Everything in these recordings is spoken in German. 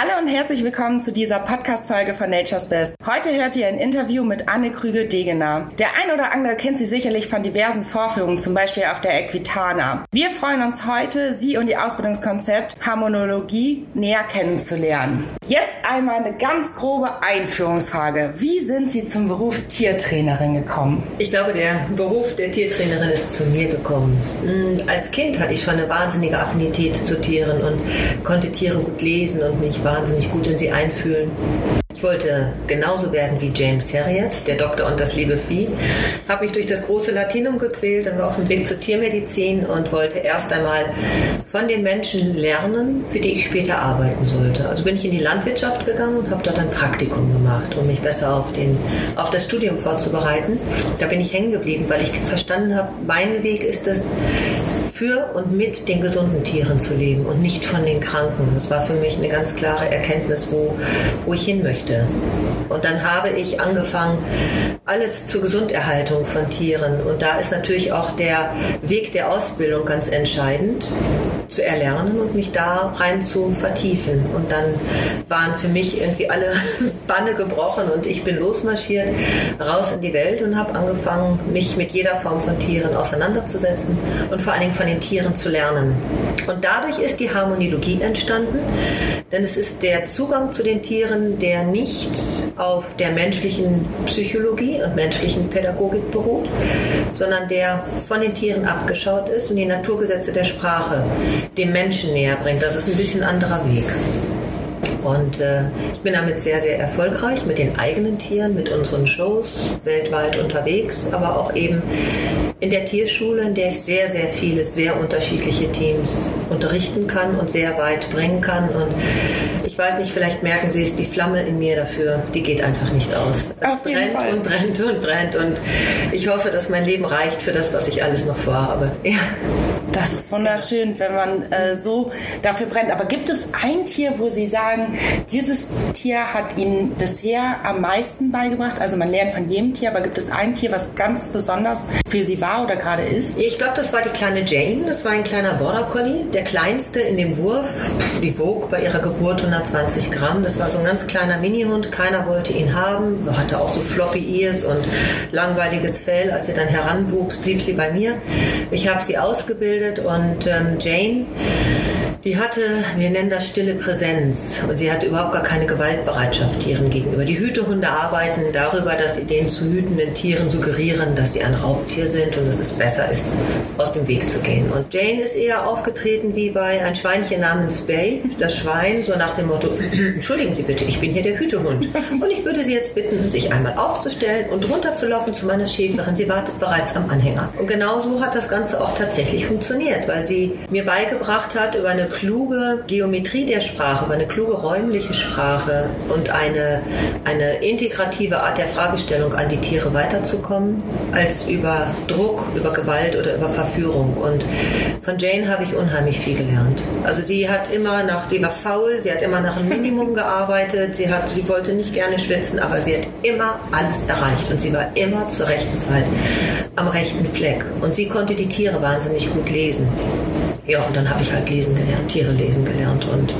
Hallo und herzlich willkommen zu dieser Podcast-Folge von Nature's Best. Heute hört ihr ein Interview mit Anne Krügel-Degener. Der ein oder andere kennt sie sicherlich von diversen Vorführungen, zum Beispiel auf der Equitana. Wir freuen uns heute, sie und ihr Ausbildungskonzept Harmonologie näher kennenzulernen. Jetzt einmal eine ganz grobe Einführungsfrage. Wie sind Sie zum Beruf Tiertrainerin gekommen? Ich glaube, der Beruf der Tiertrainerin ist zu mir gekommen. Hm, als Kind hatte ich schon eine wahnsinnige Affinität zu Tieren und konnte Tiere gut lesen und mich wahnsinnig gut in sie einfühlen. Ich wollte genauso werden wie James Herriot, der Doktor und das liebe Vieh. Habe mich durch das große Latinum gequält und war auf dem Weg zur Tiermedizin und wollte erst einmal von den Menschen lernen, für die ich später arbeiten sollte. Also bin ich in die Landwirtschaft gegangen und habe dort ein Praktikum gemacht, um mich besser auf, den, auf das Studium vorzubereiten. Da bin ich hängen geblieben, weil ich verstanden habe, mein Weg ist es, für und mit den gesunden Tieren zu leben und nicht von den Kranken. Das war für mich eine ganz klare Erkenntnis, wo, wo ich hin möchte. Und dann habe ich angefangen, alles zur Gesunderhaltung von Tieren. Und da ist natürlich auch der Weg der Ausbildung ganz entscheidend zu erlernen und mich da rein zu vertiefen. Und dann waren für mich irgendwie alle Banne gebrochen und ich bin losmarschiert, raus in die Welt und habe angefangen, mich mit jeder Form von Tieren auseinanderzusetzen und vor allen Dingen von den Tieren zu lernen. Und dadurch ist die Harmoniologie entstanden, denn es ist der Zugang zu den Tieren, der nicht auf der menschlichen Psychologie und menschlichen Pädagogik beruht, sondern der von den Tieren abgeschaut ist und die Naturgesetze der Sprache dem Menschen näher bringt. Das ist ein bisschen anderer Weg. Und äh, ich bin damit sehr, sehr erfolgreich mit den eigenen Tieren, mit unseren Shows weltweit unterwegs, aber auch eben in der Tierschule, in der ich sehr, sehr viele, sehr unterschiedliche Teams unterrichten kann und sehr weit bringen kann. Und weiß nicht, vielleicht merken Sie es, die Flamme in mir dafür, die geht einfach nicht aus. Es Auf brennt und brennt und brennt. Und ich hoffe, dass mein Leben reicht für das, was ich alles noch vorhabe. Ja. Das ist wunderschön, wenn man äh, so dafür brennt. Aber gibt es ein Tier, wo Sie sagen, dieses Tier hat Ihnen bisher am meisten beigebracht? Also man lernt von jedem Tier, aber gibt es ein Tier, was ganz besonders für Sie war oder gerade ist? Ich glaube, das war die kleine Jane. Das war ein kleiner Border Collie, der kleinste in dem Wurf. Die wog bei ihrer Geburt 120 Gramm. Das war so ein ganz kleiner Minihund. Keiner wollte ihn haben. Hatte auch so floppy Ears und langweiliges Fell. Als sie dann heranwuchs, blieb sie bei mir. Ich habe sie ausgebildet und ähm, Jane die hatte, wir nennen das stille Präsenz und sie hatte überhaupt gar keine Gewaltbereitschaft Tieren gegenüber. Die Hütehunde arbeiten darüber, dass sie den zu hütenden Tieren suggerieren, dass sie ein Raubtier sind und dass es besser ist, aus dem Weg zu gehen. Und Jane ist eher aufgetreten wie bei ein Schweinchen namens Babe, das Schwein, so nach dem Motto, entschuldigen Sie bitte, ich bin hier der Hütehund. Und ich würde Sie jetzt bitten, sich einmal aufzustellen und runterzulaufen zu meiner Schäferin. Sie wartet bereits am Anhänger. Und genau so hat das Ganze auch tatsächlich funktioniert, weil sie mir beigebracht hat, über eine kluge Geometrie der Sprache, über eine kluge räumliche Sprache und eine, eine integrative Art der Fragestellung an die Tiere weiterzukommen, als über Druck, über Gewalt oder über Verführung. Und von Jane habe ich unheimlich viel gelernt. Also sie hat immer nach, sie war faul, sie hat immer nach einem Minimum gearbeitet, sie, hat, sie wollte nicht gerne schwitzen, aber sie hat immer alles erreicht und sie war immer zur rechten Zeit am rechten Fleck. Und sie konnte die Tiere wahnsinnig gut lesen. Ja, und dann habe ich halt lesen gelernt, Tiere lesen gelernt und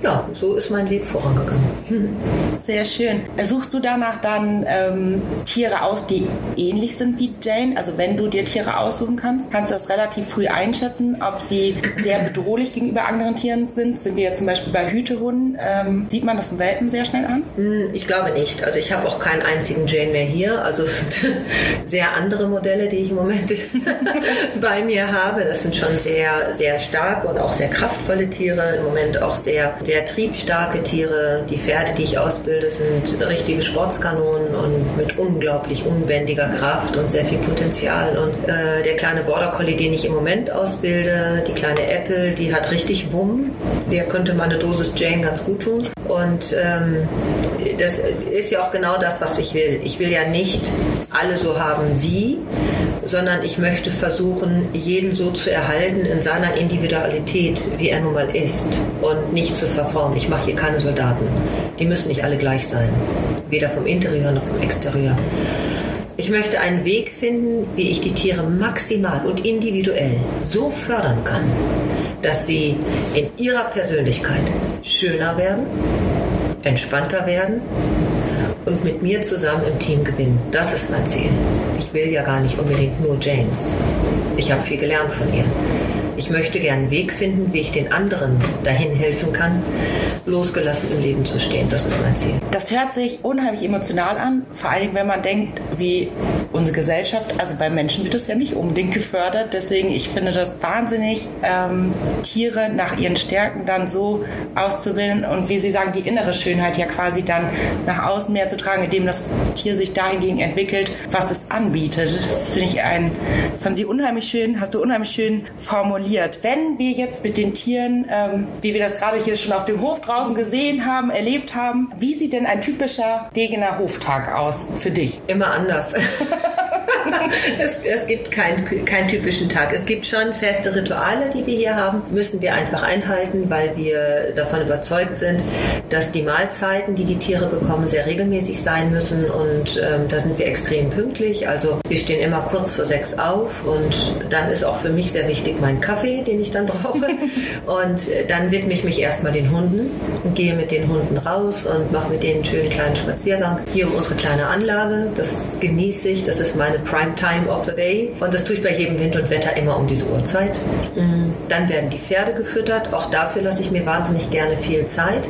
ja, so ist mein Weg vorangegangen. Sehr schön. Suchst du danach dann ähm, Tiere aus, die ähnlich sind wie Jane? Also wenn du dir Tiere aussuchen kannst, kannst du das relativ früh einschätzen, ob sie sehr bedrohlich gegenüber anderen Tieren sind. Sind wir zum Beispiel bei Hütehunden, ähm, sieht man das im Welpen sehr schnell an? Hm, Ich glaube nicht. Also ich habe auch keinen einzigen Jane mehr hier. Also es sind sehr andere Modelle, die ich im Moment bei mir habe. Das sind schon sehr, sehr starke und auch sehr kraftvolle Tiere. Im Moment auch sehr, sehr triebstarke Tiere. Die Pferde, die ich ausbilde, sind richtige Sportskanonen und mit unglaublich unbändiger Kraft und sehr viel Potenzial. Und äh, der kleine Border Collie, den ich im Moment ausbilde, die kleine Apple, die hat richtig Wumm. Der könnte mal eine Dosis Jane ganz gut tun. Und ähm, das ist ja auch genau das, was ich will. Ich will ja nicht alle so haben wie, sondern ich möchte versuchen, jeden so zu erhalten in seiner Individualität, wie er nun mal ist und nicht zu verformen. Ich mache hier keine Soldaten. Die müssen nicht alle gleich sein, weder vom Interieur noch vom Exterieur. Ich möchte einen Weg finden, wie ich die Tiere maximal und individuell so fördern kann, dass sie in ihrer Persönlichkeit schöner werden, entspannter werden und mit mir zusammen im Team gewinnen. Das ist mein Ziel. Ich will ja gar nicht unbedingt nur Janes. Ich habe viel gelernt von ihr. Ich möchte gerne einen Weg finden, wie ich den anderen dahin helfen kann, losgelassen im Leben zu stehen. Das ist mein Ziel. Das hört sich unheimlich emotional an, vor allem wenn man denkt, wie unsere Gesellschaft, also bei Menschen wird das ja nicht unbedingt gefördert. Deswegen, ich finde das wahnsinnig, ähm, Tiere nach ihren Stärken dann so auszubilden und wie Sie sagen, die innere Schönheit ja quasi dann nach außen mehr zu tragen, indem das Tier sich dahingegen entwickelt, was es anbietet. Das finde ich ein, das haben Sie unheimlich schön, hast du unheimlich schön formuliert. Wenn wir jetzt mit den Tieren, ähm, wie wir das gerade hier schon auf dem Hof draußen gesehen haben, erlebt haben, wie sieht denn ein typischer Degener Hoftag aus für dich? Immer anders. es, es, gibt keinen kein typischen Tag. Es gibt schon feste Rituale, die wir hier haben, müssen wir einfach einhalten, weil wir davon überzeugt sind, dass die Mahlzeiten, die die Tiere bekommen, sehr regelmäßig sein müssen und ähm, da sind wir extrem pünktlich. Also wir stehen immer kurz vor sechs auf und dann ist auch für mich sehr wichtig mein Kaffee, den ich dann brauche. und äh, dann widme ich mich erstmal den Hunden und gehe mit den Hunden raus und mache mit denen einen schönen kleinen Spaziergang hier um unsere kleine Anlage. Das genieße ich, das ist meine Prime Time of the Day. Und das tue ich bei jedem Wind und Wetter immer um diese Uhrzeit. Mm, dann werden die Pferde gefüttert. Auch dafür lasse ich mir wahnsinnig gerne viel Zeit,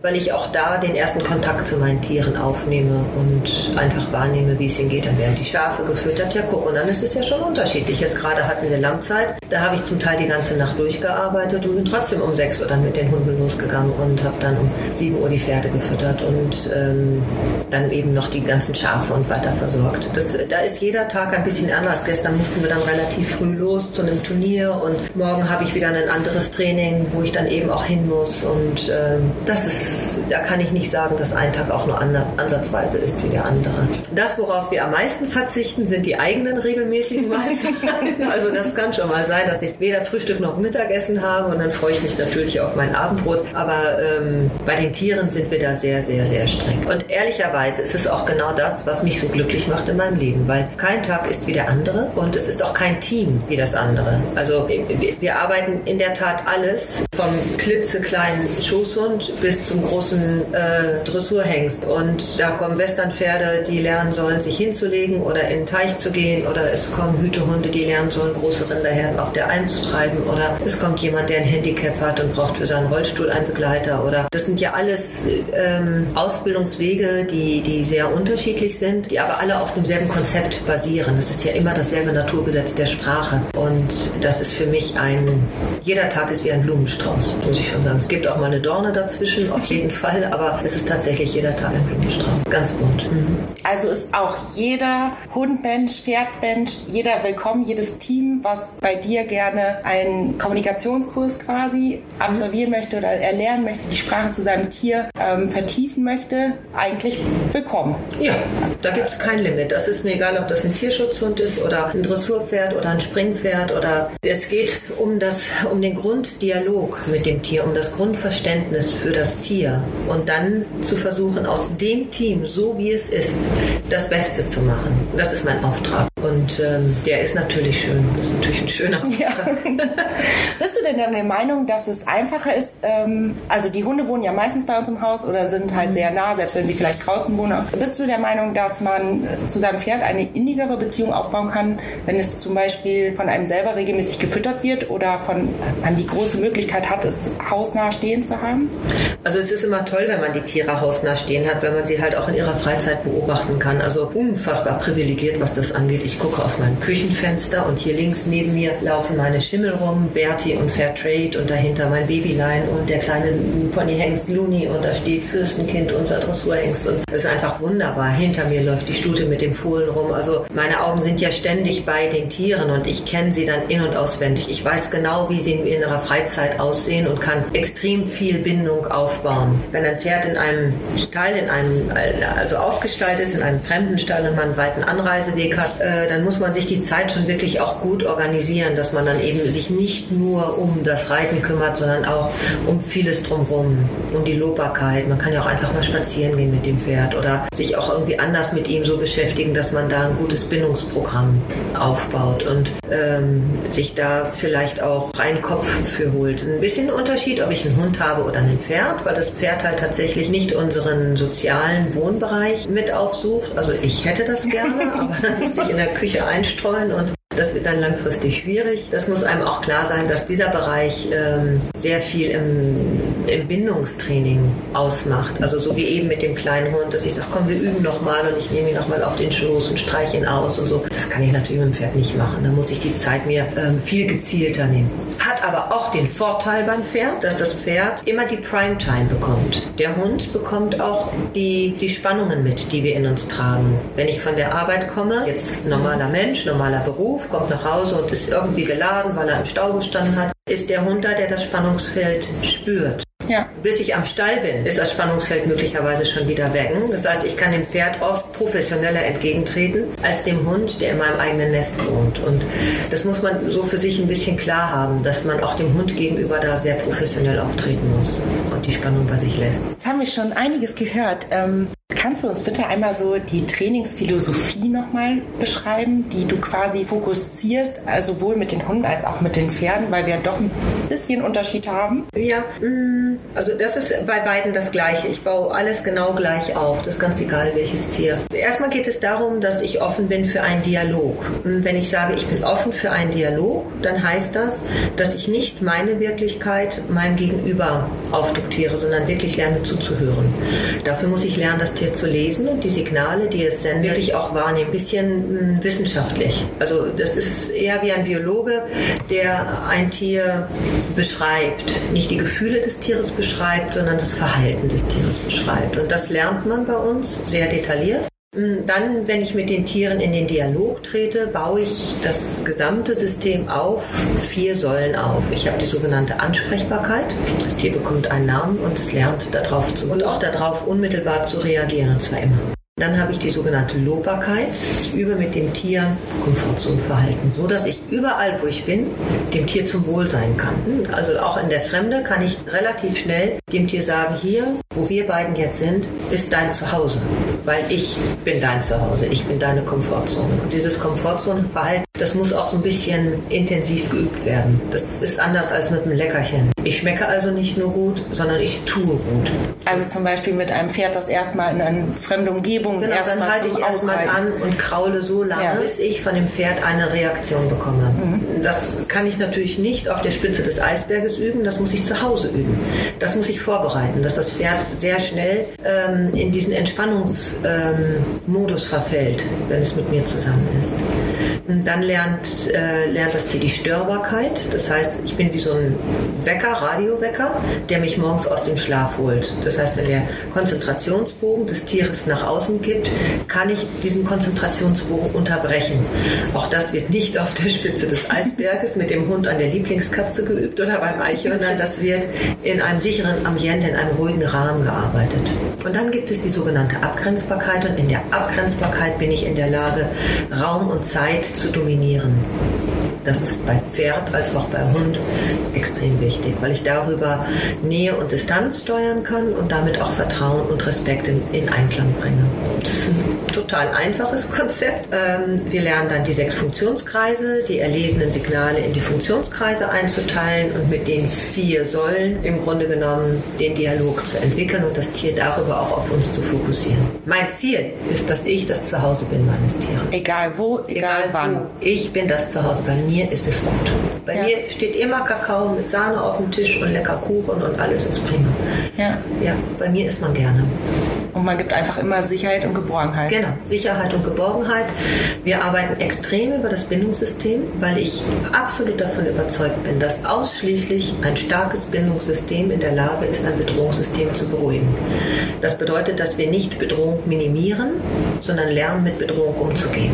weil ich auch da den ersten Kontakt zu meinen Tieren aufnehme und einfach wahrnehme, wie es ihnen geht. Dann werden die Schafe gefüttert. Ja, guck, und dann ist es ja schon unterschiedlich. Jetzt gerade hatten wir Lammzeit. Da habe ich zum Teil die ganze Nacht durchgearbeitet und bin trotzdem um 6 Uhr dann mit den Hunden losgegangen und habe dann um 7 Uhr die Pferde gefüttert und ähm, dann eben noch die ganzen Schafe und weiter versorgt. Das, da ist jeder Tag ein bisschen anders. Gestern mussten wir dann relativ früh los zu einem Turnier und morgen habe ich wieder ein anderes Training, wo ich dann eben auch hin muss. Und ähm, das ist, da kann ich nicht sagen, dass ein Tag auch nur ansatzweise ist wie der andere. Das, worauf wir am meisten verzichten, sind die eigenen regelmäßigen Mahlzeiten. also das kann schon mal sein, dass ich weder Frühstück noch Mittagessen habe und dann freue ich mich natürlich auf mein Abendbrot. Aber ähm, bei den Tieren sind wir da sehr, sehr, sehr streng. Und ehrlicherweise ist es auch genau das, was mich so glücklich macht in meinem Leben, weil kein Tag ist wie der andere und es ist auch kein Team wie das andere. Also wir arbeiten in der Tat alles vom klitzekleinen Schoßhund bis zum großen äh, Dressurhengst. Und da kommen Westernpferde, die lernen sollen, sich hinzulegen oder in den Teich zu gehen. Oder es kommen Hütehunde, die lernen sollen, große Rinderherden auf der Alm zu treiben. Oder es kommt jemand, der ein Handicap hat und braucht für seinen Rollstuhl einen Begleiter. Oder das sind ja alles ähm, Ausbildungswege, die, die sehr unterschiedlich sind, die aber alle auf demselben Konzept basieren. Das ist ja immer dasselbe Naturgesetz der Sprache. Und das ist für mich ein, jeder Tag ist wie ein Blumenstrauß, muss ich schon sagen. Es gibt auch mal eine Dorne dazwischen, auf jeden Fall, aber es ist tatsächlich jeder Tag ein Blumenstrauß. Ganz bunt. Mhm. Also ist auch jeder Hundmensch, Pferdmensch, jeder willkommen, jedes Team, was bei dir gerne einen Kommunikationskurs quasi absolvieren möchte oder erlernen möchte, die Sprache zu seinem Tier ähm, vertiefen möchte, eigentlich willkommen. Ja, da gibt es kein Limit. Das ist mir egal, ob das ein Tierschutzhund ist oder ein Dressurpferd oder ein Springpferd oder es geht um das, um den Grunddialog mit dem Tier, um das Grundverständnis für das Tier und dann zu versuchen, aus dem Team, so wie es ist, das Beste zu machen. Das ist mein Auftrag. Und ähm, der ist natürlich schön. Das ist natürlich ein schöner. Ja. Bist du denn der Meinung, dass es einfacher ist? Ähm, also die Hunde wohnen ja meistens bei uns im Haus oder sind halt mhm. sehr nah, selbst wenn sie vielleicht draußen wohnen. Bist du der Meinung, dass man zu seinem Pferd eine innigere Beziehung aufbauen kann, wenn es zum Beispiel von einem selber regelmäßig gefüttert wird oder von man die große Möglichkeit hat, es hausnah stehen zu haben? Also es ist immer toll, wenn man die Tiere hausnah stehen hat, wenn man sie halt auch in ihrer Freizeit beobachten kann. Also unfassbar privilegiert, was das angeht. Ich gucke aus meinem Küchenfenster und hier links neben mir laufen meine Schimmel rum, Bertie und Fairtrade und dahinter mein Babylein und der kleine Ponyhengst Looney und da steht Fürstenkind, unser Dressurhengst und das ist einfach wunderbar. Hinter mir läuft die Stute mit dem Fohlen rum. Also meine Augen sind ja ständig bei den Tieren und ich kenne sie dann in- und auswendig. Ich weiß genau, wie sie in ihrer Freizeit aussehen und kann extrem viel Bindung aufbauen. Wenn ein Pferd in einem Stall, in einem, also aufgestaltet ist, in einem fremden Stall und man einen weiten Anreiseweg hat, äh, dann muss man sich die Zeit schon wirklich auch gut organisieren, dass man dann eben sich nicht nur um das Reiten kümmert, sondern auch um vieles drumherum, um die Lobbarkeit. Man kann ja auch einfach mal spazieren gehen mit dem Pferd oder sich auch irgendwie anders mit ihm so beschäftigen, dass man da ein gutes Bindungsprogramm aufbaut und ähm, sich da vielleicht auch rein Kopf für holt. Ein bisschen Unterschied, ob ich einen Hund habe oder ein Pferd, weil das Pferd halt tatsächlich nicht unseren sozialen Wohnbereich mit aufsucht. Also ich hätte das gerne, aber dann müsste ich in der Küche einstreuen und das wird dann langfristig schwierig. Das muss einem auch klar sein, dass dieser Bereich ähm, sehr viel im, im, Bindungstraining ausmacht. Also so wie eben mit dem kleinen Hund, dass ich sage, komm, wir üben nochmal und ich nehme ihn nochmal auf den Schoß und streiche ihn aus und so. Das kann ich natürlich mit dem Pferd nicht machen. Da muss ich die Zeit mir ähm, viel gezielter nehmen. Hat aber auch den Vorteil beim Pferd, dass das Pferd immer die Primetime bekommt. Der Hund bekommt auch die, die Spannungen mit, die wir in uns tragen. Wenn ich von der Arbeit komme, jetzt normaler Mensch, normaler Beruf, Beruf, kommt nach Hause und ist irgendwie geladen, weil er im Stau gestanden hat, ist der Hund da, der das Spannungsfeld spürt. Ja. Bis ich am Stall bin, ist das Spannungsfeld möglicherweise schon wieder weg. Das heißt, ich kann dem Pferd oft professioneller entgegentreten als dem Hund, der in meinem eigenen Nest wohnt. Und das muss man so für sich ein bisschen klar haben, dass man auch dem Hund gegenüber da sehr professionell auftreten muss und die Spannung bei sich lässt. Jetzt haben wir schon einiges gehört. Ähm, Kannst du uns bitte einmal so die Trainingsphilosophie nochmal beschreiben, die du quasi fokussierst, also sowohl mit den Hunden als auch mit den Pferden, weil wir doch ein bisschen Unterschied haben? Ja, mm, also das ist bei beiden das Gleiche. Ich baue alles genau gleich auf. Das ist ganz egal, welches Tier. Erstmal geht es darum, dass ich offen bin für einen Dialog. Wenn ich sage, ich bin offen für einen Dialog, dann heißt das, dass ich nicht meine Wirklichkeit meinem Gegenüber aufduktiere, sondern wirklich lerne zuzuhören. Dafür muss ich lernen, das Tier zu lesen und die Signale, die es sendet, wirklich auch wahrnehmen. Ein bisschen hm, wissenschaftlich. Also das ist eher wie ein Biologe, der ein Tier beschreibt. Nicht die Gefühle des Tieres beschreibt, sondern das Verhalten des Tieres beschreibt. Und das lernt man bei uns sehr detailliert. Hm, dann, wenn ich mit den Tieren in den Dialog trete, baue ich das gesamte System auf vier Säulen auf. Ich habe die sogenannte Ansprechbarkeit. Das Tier bekommt einen Namen und es lernt darauf zu und auch darauf unmittelbar zu reagieren, und zwar immer. Dann habe ich die sogenannte Lobbarkeit. Ich übe mit dem Tier Komfortzonenverhalten, so dass ich überall, wo ich bin, dem Tier zum Wohl sein kann. Also auch in der Fremde kann ich relativ schnell dem Tier sagen, hier, wo wir beiden jetzt sind, ist dein Zuhause, weil ich bin dein Zuhause, ich bin deine Komfortzone. Und dieses Komfortzonenverhalten, das muss auch so ein bisschen intensiv geübt werden. Das ist anders als mit einem Leckerchen. Ich schmecke also nicht nur gut, sondern ich tue gut. Also zum Beispiel mit einem Pferd, das erstmal in eine fremde Umgebung genau, dann halte ich erstmal an und kraule so lange, ja. bis ich von dem Pferd eine Reaktion bekomme. Mhm. Das kann ich natürlich nicht auf der Spitze des Eisberges üben, das muss ich zu Hause üben. Das muss ich vorbereiten, dass das Pferd sehr schnell ähm, in diesen Entspannungsmodus ähm, verfällt, wenn es mit mir zusammen ist. Und dann lernt, äh, lernt das Tier die Störbarkeit, das heißt, ich bin wie so ein Wecker, Radiowecker, der mich morgens aus dem Schlaf holt. Das heißt, wenn der Konzentrationsbogen des Tieres nach außen gibt, kann ich diesen Konzentrationsbogen unterbrechen. Auch das wird nicht auf der Spitze des Eisberges mit dem Hund an der Lieblingskatze geübt oder beim Eichhörner. Das wird in einem sicheren Ambiente, in einem ruhigen Rahmen gearbeitet. Und dann gibt es die sogenannte Abgrenzbarkeit und in der Abgrenzbarkeit bin ich in der Lage, Raum und Zeit zu dominieren. Das ist bei Pferd als auch bei Hund extrem wichtig, weil ich darüber Nähe und Distanz steuern kann und damit auch Vertrauen und Respekt in, in Einklang bringe. Das ist ein total einfaches Konzept. Ähm, wir lernen dann die sechs Funktionskreise, die erlesenen Signale in die Funktionskreise einzuteilen und mit den vier Säulen im Grunde genommen den Dialog zu entwickeln und das Tier darüber auch auf uns zu fokussieren. Mein Ziel ist, dass ich das Zuhause bin meines Tieres. Egal wo, egal, egal wann. Wo. Ich bin das Zuhause. Bei mir ist es gut. Bei ja. mir steht immer Kakao mit Sahne auf dem Tisch und lecker Kuchen und alles ist prima. Ja. Ja, bei mir ist man gerne. Und man gibt einfach immer Sicherheit und Geborgenheit. Genau, Sicherheit und Geborgenheit. Wir arbeiten extrem über das Bindungssystem, weil ich absolut davon überzeugt bin, dass ausschließlich ein starkes Bindungssystem in der Lage ist, ein Bedrohungssystem zu beruhigen. Das bedeutet, dass wir nicht Bedrohung minimieren, sondern lernen, mit Bedrohung umzugehen.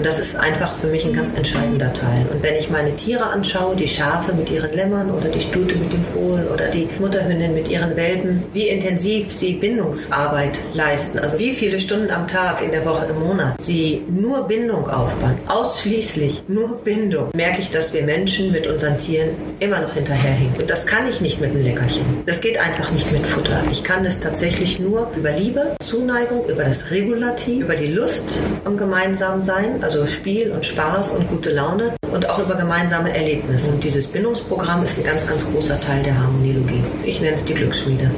Und das ist einfach für mich ein ganz entscheidender Teil. Und wenn ich meine Tiere anschaue, die Schafe mit ihren Lämmern oder die Stute mit dem Fohlen oder die Mutterhündin mit ihren Welpen, wie intensiv sie Bindungsarbeit leisten, also wie viele Stunden am Tag, in der Woche, im Monat sie nur Bindung aufbauen, ausschließlich nur Bindung, merke ich, dass wir Menschen mit unseren Tieren immer noch hinterherhinken. Und das kann ich nicht mit einem Leckerchen. Das geht einfach nicht mit Futter. Ich kann das tatsächlich nur über Liebe, Zuneigung, über das Regulativ, über die Lust am gemeinsamen Sein, also Spiel und Spaß und gute Laune und auch über gemeinsame Erlebnisse. Und dieses Bindungsprogramm ist ein ganz, ganz großer Teil der Harmonielogie. Ich nenne es die Glücksschmiede.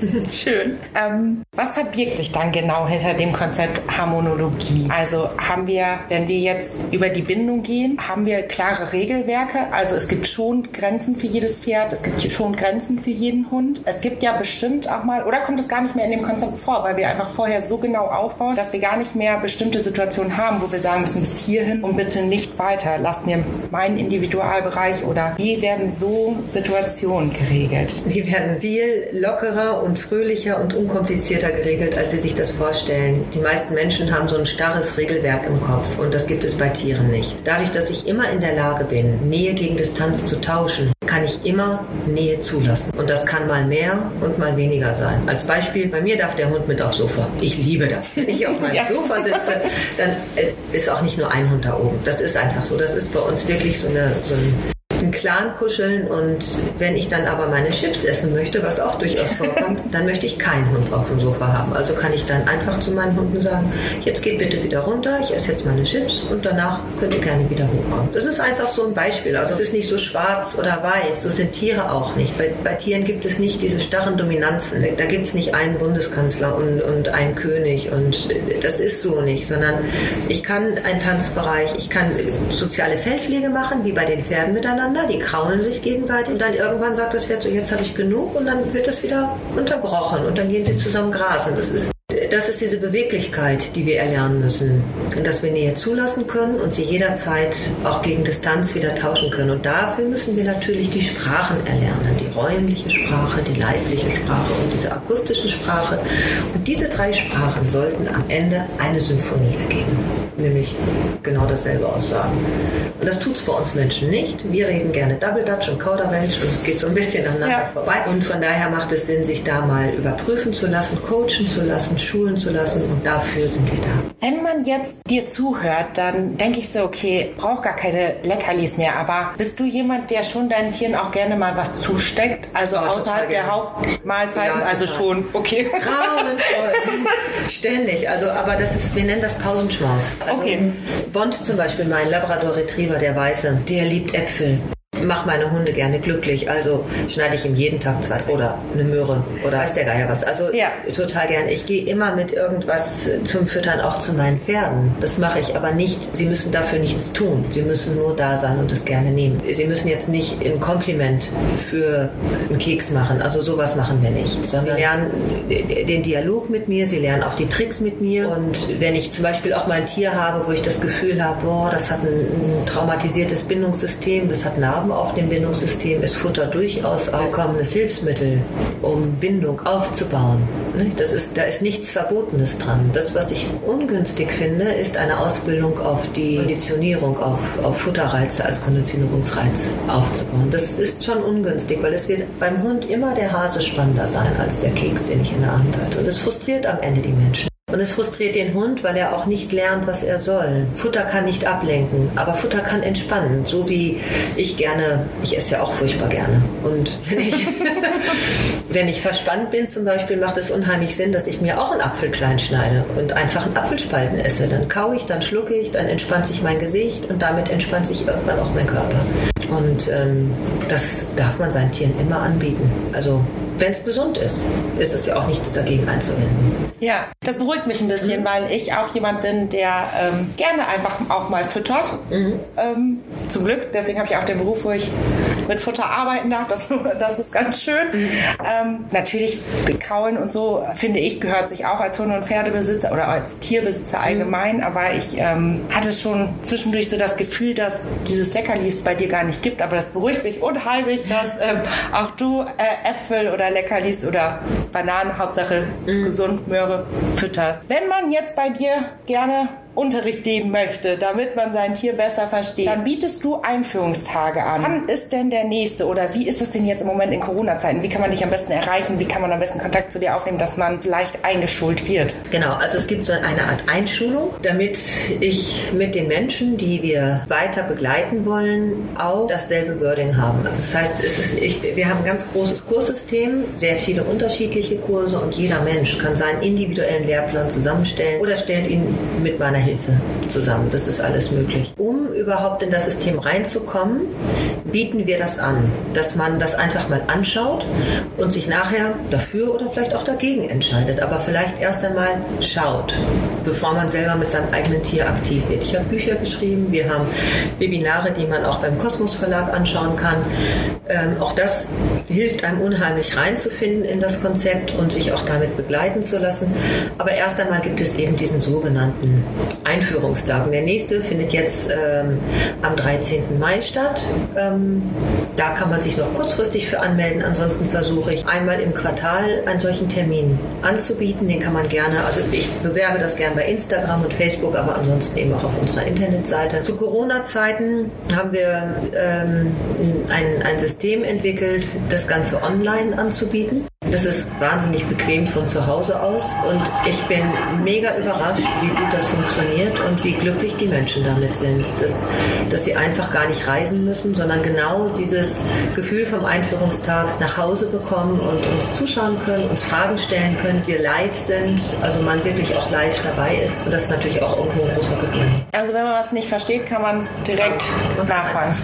Schön. Ähm, was verbirgt sich dann genau hinter dem Konzept Harmonologie? Also haben wir, wenn wir jetzt über die Bindung gehen, haben wir klare Regelwerke. Also es gibt schon Grenzen für jedes Pferd, es gibt schon Grenzen für jeden Hund. Es gibt ja bestimmt auch mal, oder kommt es gar nicht mehr in dem Konzept vor, weil wir einfach vorher so genau aufbauen, dass wir gar nicht mehr bestimmte Situationen haben, wo wir sagen müssen, bis hierhin und bitte nicht weiter. Lasst mir meinen Individualbereich oder wie werden so Situationen geregelt? Die werden viel lockerer und fröhlicher und unkomplizierter geregelt, als Sie sich das vorstellen. Die meisten Menschen haben so ein starres Regelwerk im Kopf und das gibt es bei Tieren nicht. Dadurch, dass ich immer in der Lage bin, Nähe gegen Distanz zu tauschen, kann ich immer Nähe zulassen. Und das kann mal mehr und mal weniger sein. Als Beispiel, bei mir darf der Hund mit aufs Sofa. Ich liebe das. Wenn ich auf meinem ja. Sofa sitze, dann äh, ist auch nicht nur ein Hund da oben. Das ist einfach so. Das ist bei uns wirklich so, eine, so ein im Clan kuscheln und wenn ich dann aber meine Chips essen möchte, was auch durchaus vorkommt, dann möchte ich keinen Hund auf dem Sofa haben. Also kann ich dann einfach zu meinen Hunden sagen, jetzt geht bitte wieder runter, ich esse jetzt meine Chips und danach könnt ihr gerne wieder hochkommen. Das ist einfach so ein Beispiel. Also es ist nicht so schwarz oder weiß, so sind Tiere auch nicht. Bei, bei Tieren gibt es nicht diese starren Dominanzen. Da gibt es nicht einen Bundeskanzler und, und einen König und das ist so nicht, sondern ich kann einen Tanzbereich, ich kann soziale Feldpflege machen, wie bei den Pferden miteinander miteinander, die kraulen sich gegenseitig und dann irgendwann sagt das Pferd so, jetzt habe ich genug und dann wird das wieder unterbrochen und dann gehen sie zusammen grasen. Das ist das ist diese Beweglichkeit, die wir erlernen müssen. Dass wir Nähe zulassen können und sie jederzeit auch gegen Distanz wieder tauschen können. Und dafür müssen wir natürlich die Sprachen erlernen. Die räumliche Sprache, die leibliche Sprache und diese akustische Sprache. Und diese drei Sprachen sollten am Ende eine Symphonie ergeben. Nämlich genau dasselbe aussagen. Und das tut es bei uns Menschen nicht. Wir reden gerne Double Dutch und Kauderwelsch und es geht so ein bisschen aneinander ja. vorbei. Und von daher macht es Sinn, sich da mal überprüfen zu lassen, coachen zu lassen, schulen zu lassen und dafür sind wir da. Wenn man jetzt dir zuhört, dann denke ich so, okay, braucht gar keine Leckerlis mehr, aber bist du jemand, der schon deinen Tieren auch gerne mal was zusteckt? Also ja, außerhalb der Hauptmahlzeiten? Ja, also schon, okay. Grauenvoll. Ständig. Also, aber das ist, wir nennen das Pausenschmaus. Also okay. Bond zum Beispiel, mein Labrador Retriever, der Weiße, der liebt Äpfel mache meine Hunde gerne glücklich. Also schneide ich ihm jeden Tag zwei oder eine Möhre oder weiß der Geier was. Also ja. total gerne. Ich gehe immer mit irgendwas zum Füttern auch zu meinen Pferden. Das mache ich aber nicht. Sie müssen dafür nichts tun. Sie müssen nur da sein und es gerne nehmen. Sie müssen jetzt nicht ein Kompliment für einen Keks machen. Also sowas machen wir nicht. Sondern sie lernen den Dialog mit mir. Sie lernen auch die Tricks mit mir. Und wenn ich zum Beispiel auch mal ein Tier habe, wo ich das Gefühl habe, boah, das hat ein, ein traumatisiertes Bindungssystem, das hat Narben haben auf dem Bindungssystem, ist Futter durchaus ein willkommenes Hilfsmittel, um Bindung aufzubauen. Ne? Das ist, da ist nichts Verbotenes dran. Das, was ich ungünstig finde, ist eine Ausbildung auf die Konditionierung, auf, auf Futterreize als Konditionierungsreiz aufzubauen. Das ist schon ungünstig, weil es wird beim Hund immer der Hase spannender sein als der Keks, den ich in der Hand halte. Und es frustriert am Ende die Menschen. Und es frustriert den Hund, weil er auch nicht lernt, was er soll. Futter kann nicht ablenken, aber Futter kann entspannen. So wie ich gerne, ich esse ja auch furchtbar gerne. Und wenn ich, wenn ich verspannt bin zum Beispiel, macht es unheimlich Sinn, dass ich mir auch einen Apfel klein schneide und einfach einen Apfelspalten esse. Dann kaue ich, dann schlucke ich, dann entspannt sich mein Gesicht und damit entspannt sich irgendwann auch mein Körper. Und ähm, das darf man seinen Tieren immer anbieten. Also wenn es gesund ist, ist es ja auch nichts dagegen einzuwenden. Ja, das beruhigt mich ein bisschen, mhm. weil ich auch jemand bin, der ähm, gerne einfach auch mal füttert. Mhm. Ähm, zum Glück. Deswegen habe ich auch den Beruf, wo ich mit Futter arbeiten darf. Das, das ist ganz schön. Ähm, natürlich, Kauen und so, finde ich, gehört sich auch als Hunde- und Pferdebesitzer oder als Tierbesitzer mhm. allgemein. Aber ich ähm, hatte schon zwischendurch so das Gefühl, dass dieses Leckerlis bei dir gar nicht gibt. Aber das beruhigt mich unheimlich, dass ähm, auch du äh, Äpfel oder Leckerlis oder Bananen, Hauptsache ist mhm. gesund, Möhre, fütterst. Wenn man jetzt bei dir gerne Unterricht geben möchte, damit man sein Tier besser versteht, dann bietest du Einführungstage an. Wann ist denn der nächste oder wie ist es denn jetzt im Moment in Corona-Zeiten? Wie kann man dich am besten erreichen? Wie kann man am besten Kontakt zu dir aufnehmen, dass man vielleicht eingeschult wird? Genau, also es gibt so eine Art Einschulung, damit ich mit den Menschen, die wir weiter begleiten wollen, auch dasselbe Wording haben. Das heißt, ist, ich, wir haben ein ganz großes Kurssystem, sehr viele unterschiedliche Kurse und jeder Mensch kann seinen individuellen Lehrplan zusammenstellen oder stellt ihn mit meiner Hilfe zusammen. Das ist alles möglich. Um überhaupt in das System reinzukommen, bieten wir das an, dass man das einfach mal anschaut und sich nachher dafür oder vielleicht auch dagegen entscheidet, aber vielleicht erst einmal schaut, bevor man selber mit seinem eigenen Tier aktiv wird. Ich habe Bücher geschrieben, wir haben Webinare, die man auch beim Kosmos Verlag anschauen kann. Ähm, auch das hilft einem unheimlich reinzufinden in das Konzept und sich auch damit begleiten zu lassen. Aber erst einmal gibt es eben diesen sogenannten Einführungstag. Und der nächste findet jetzt ähm, am 13. Mai statt. Ähm, da kann man sich noch kurzfristig für anmelden. Ansonsten versuche ich einmal im Quartal einen solchen Termin anzubieten. Den kann man gerne, also ich bewerbe das gerne bei Instagram und Facebook, aber ansonsten eben auch auf unserer Internetseite. Zu Corona-Zeiten haben wir ähm, ein, ein System entwickelt, das Ganze online anzubieten. Das ist wahnsinnig bequem von zu Hause aus und ich bin mega überrascht, wie gut das funktioniert und wie glücklich die Menschen damit sind, dass, dass sie einfach gar nicht reisen müssen, sondern genau dieses Gefühl vom Einführungstag nach Hause bekommen und uns zuschauen können, uns Fragen stellen können, wir live sind, also man wirklich auch live dabei ist und das ist natürlich auch irgendwo ein großer Gewinn. Also wenn man was nicht versteht, kann man direkt nachfragen.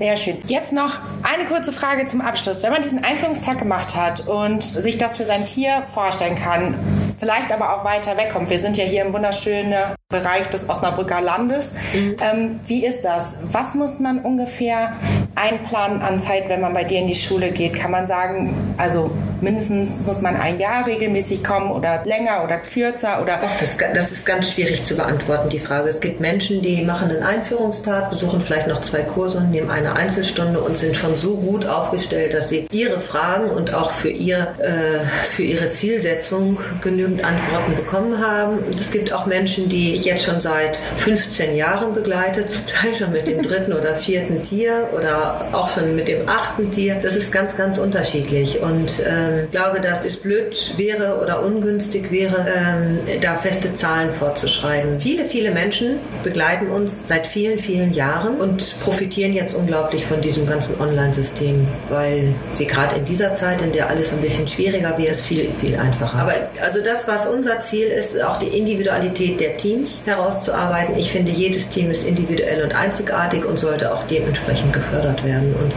Sehr schön. Jetzt noch eine kurze Frage zum Abschluss. Wenn man diesen Einführungstag gemacht hat und sich das für sein Tier vorstellen kann, vielleicht aber auch weiter wegkommt. Wir sind ja hier im wunderschönen Bereich des Osnabrücker Landes. Mhm. Ähm, wie ist das? Was muss man ungefähr einplanen an Zeit, wenn man bei dir in die Schule geht? Kann man sagen, also mindestens muss man ein Jahr regelmäßig kommen oder länger oder kürzer oder? Ach, das, das ist ganz schwierig zu beantworten, die Frage. Es gibt Menschen, die machen einen Einführungstag, besuchen vielleicht noch zwei Kurse und nehmen eine Einzelstunde und sind schon so gut aufgestellt, dass sie ihre Fragen und auch für, ihr, äh, für ihre Zielsetzung genügend Antworten bekommen haben. Und es gibt auch Menschen, die ich jetzt schon seit 15 Jahren begleite, zum Teil schon mit dem dritten oder vierten Tier oder auch schon mit dem achten Tier. Das ist ganz, ganz unterschiedlich. Und äh, ähm, ich glaube, dass es blöd wäre oder ungünstig wäre, ähm, da feste Zahlen vorzuschreiben. Viele, viele Menschen begleiten uns seit vielen, vielen Jahren und profitieren jetzt unglaublich von diesem ganzen Online-System, weil sie gerade in dieser Zeit, in der alles ein bisschen schwieriger wird, ist viel, viel einfacher. Aber also das, was unser Ziel ist, auch die Individualität der Teams herauszuarbeiten. Ich finde, jedes Team ist individuell und einzigartig und sollte auch dementsprechend gefördert werden. Und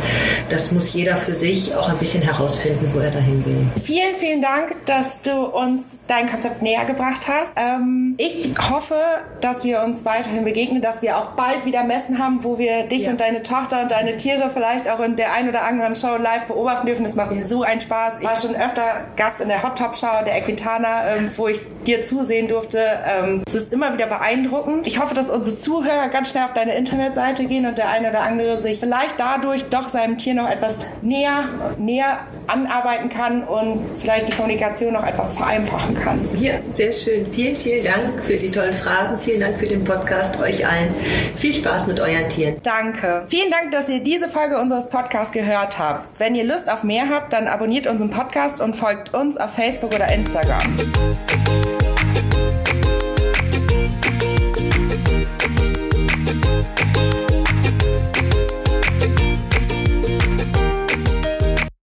das muss jeder für sich auch ein bisschen herausfinden, wo er dahin will. Vielen, vielen Dank, dass du uns dein Konzept näher gebracht hast. Ähm, ich hoffe, dass wir uns weiterhin begegnen, dass wir auch bald wieder Messen haben, wo wir dich ja. und deine Tochter und deine Tiere vielleicht auch in der ein oder anderen Show live beobachten dürfen. Das macht ja. so einen Spaß. Ich war schon öfter Gast in der Hot Top Show der Equitana, ähm, wo ich dir zusehen durfte. Ähm, es ist immer wieder beeindruckend. Ich hoffe, dass unsere Zuhörer ganz schnell auf deine Internetseite gehen und der eine oder andere sich vielleicht dadurch doch seinem Tier noch etwas näher, näher anarbeiten kann und vielleicht die Kommunikation noch etwas vereinfachen kann. Ja, sehr schön. Vielen, vielen Dank für die tollen Fragen. Vielen Dank für den Podcast. Euch allen viel Spaß mit euren Tieren. Danke. Vielen Dank, dass ihr diese Folge unseres Podcasts gehört habt. Wenn ihr Lust auf mehr habt, dann abonniert unseren Podcast und folgt uns auf Facebook oder Instagram.